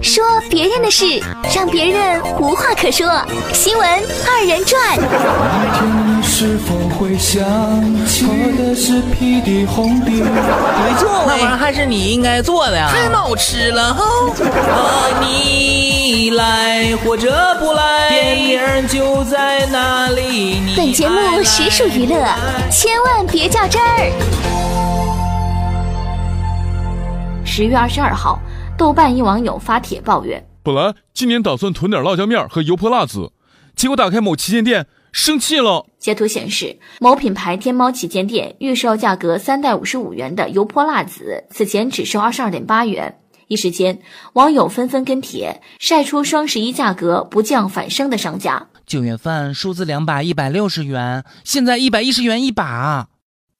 说别人的事，让别人无话可说。新闻二人转。你是否会想起的是红的？没错，那玩意儿还是你应该做的呀。太闹吃了哈！啊，你来或者不来，电影就在那里。你本节目实属娱乐，千万别较真儿。十月二十二号。豆瓣一网友发帖抱怨：本来今年打算囤点辣椒面和油泼辣子，结果打开某旗舰店，生气了。截图显示，某品牌天猫旗舰店预售价格三袋五十五元的油泼辣子，此前只售二十二点八元。一时间，网友纷纷跟帖，晒出双十一价格不降反升的商家。九月份数字两把一百六十元，现在一百一十元一把。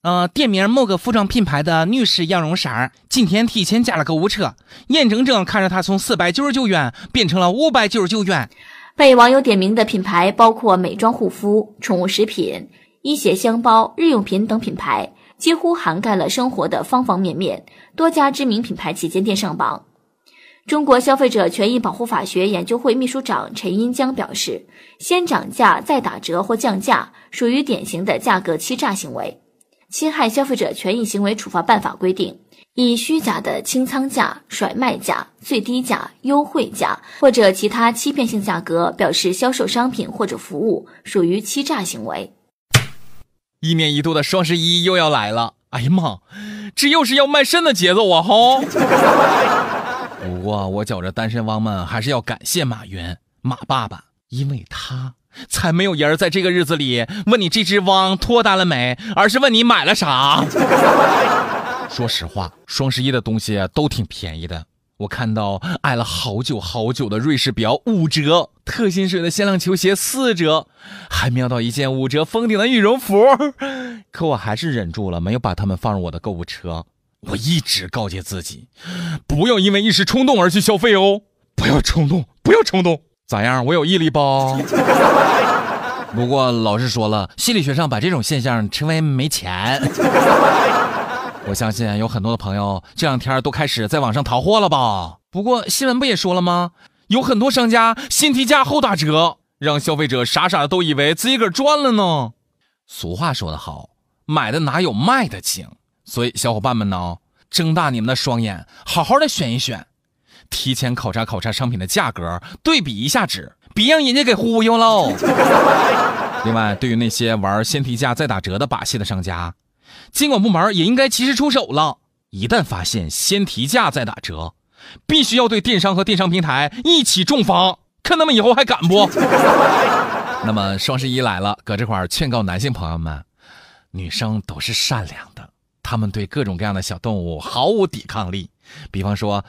呃，店名某个服装品牌的女士羊绒衫，今天提前加了购物车，眼睁睁看着它从四百九十九元变成了五百九十九元。被网友点名的品牌包括美妆护肤、宠物食品、医学箱包、日用品等品牌，几乎涵盖了生活的方方面面。多家知名品牌旗舰店上榜。中国消费者权益保护法学研究会秘书长陈英江表示，先涨价再打折或降价，属于典型的价格欺诈行为。侵害消费者权益行为处罚办法规定，以虚假的清仓价、甩卖价、最低价、优惠价或者其他欺骗性价格表示销售商品或者服务，属于欺诈行为。一年一度的双十一又要来了，哎呀妈，这又是要卖肾的节奏啊！哈。不过我觉着单身汪们还是要感谢马云，马爸爸，因为他。才没有人在这个日子里问你这只汪脱单了没，而是问你买了啥。说实话，双十一的东西都挺便宜的。我看到爱了好久好久的瑞士表五折，特新水的限量球鞋四折，还瞄到一件五折封顶的羽绒服，可我还是忍住了，没有把它们放入我的购物车。我一直告诫自己，不要因为一时冲动而去消费哦，不要冲动，不要冲动。咋样？我有毅力不？不过老师说了，心理学上把这种现象称为没钱。我相信有很多的朋友这两天都开始在网上淘货了吧？不过新闻不也说了吗？有很多商家先提价后打折，让消费者傻傻的都以为自己个赚了呢。俗话说得好，买的哪有卖的精？所以小伙伴们呢，睁大你们的双眼，好好的选一选。提前考察考察商品的价格，对比一下纸，别让人家给忽悠喽。另外，对于那些玩先提价再打折的把戏的商家，监管部门也应该及时出手了。一旦发现先提价再打折，必须要对电商和电商平台一起重罚，看他们以后还敢不？那么双十一来了，搁这块劝告男性朋友们，女生都是善良的，她们对各种各样的小动物毫无抵抗力，比方说。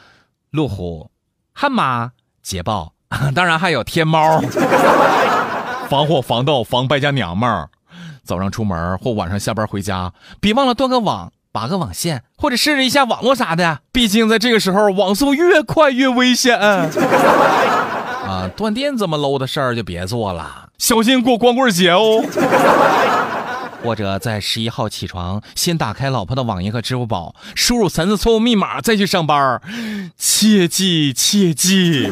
路虎、悍马、捷豹，当然还有天猫，防火防盗防败家娘们儿。早上出门或晚上下班回家，别忘了断个网、拔个网线，或者试试一下网络啥的。毕竟在这个时候，网速越快越危险。啊，断电这么 low 的事儿就别做了，小心过光棍节哦。或者在十一号起床，先打开老婆的网银和支付宝，输入三次错误密码再去上班，切记切记。